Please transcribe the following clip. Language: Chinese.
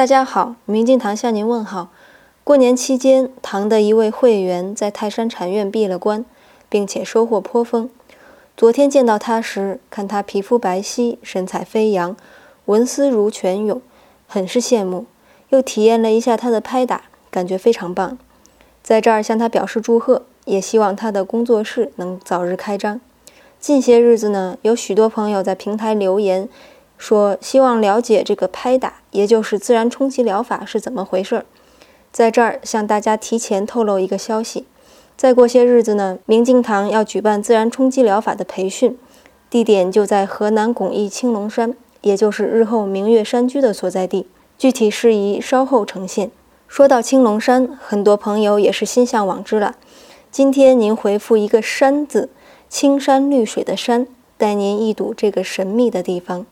大家好，明镜堂向您问好。过年期间，堂的一位会员在泰山禅院闭了关，并且收获颇丰。昨天见到他时，看他皮肤白皙，神采飞扬，文思如泉涌，很是羡慕。又体验了一下他的拍打，感觉非常棒。在这儿向他表示祝贺，也希望他的工作室能早日开张。近些日子呢，有许多朋友在平台留言。说希望了解这个拍打，也就是自然冲击疗法是怎么回事儿。在这儿向大家提前透露一个消息：再过些日子呢，明镜堂要举办自然冲击疗法的培训，地点就在河南巩义青龙山，也就是日后明月山居的所在地。具体事宜稍后呈现。说到青龙山，很多朋友也是心向往之了。今天您回复一个“山”字，青山绿水的山，带您一睹这个神秘的地方。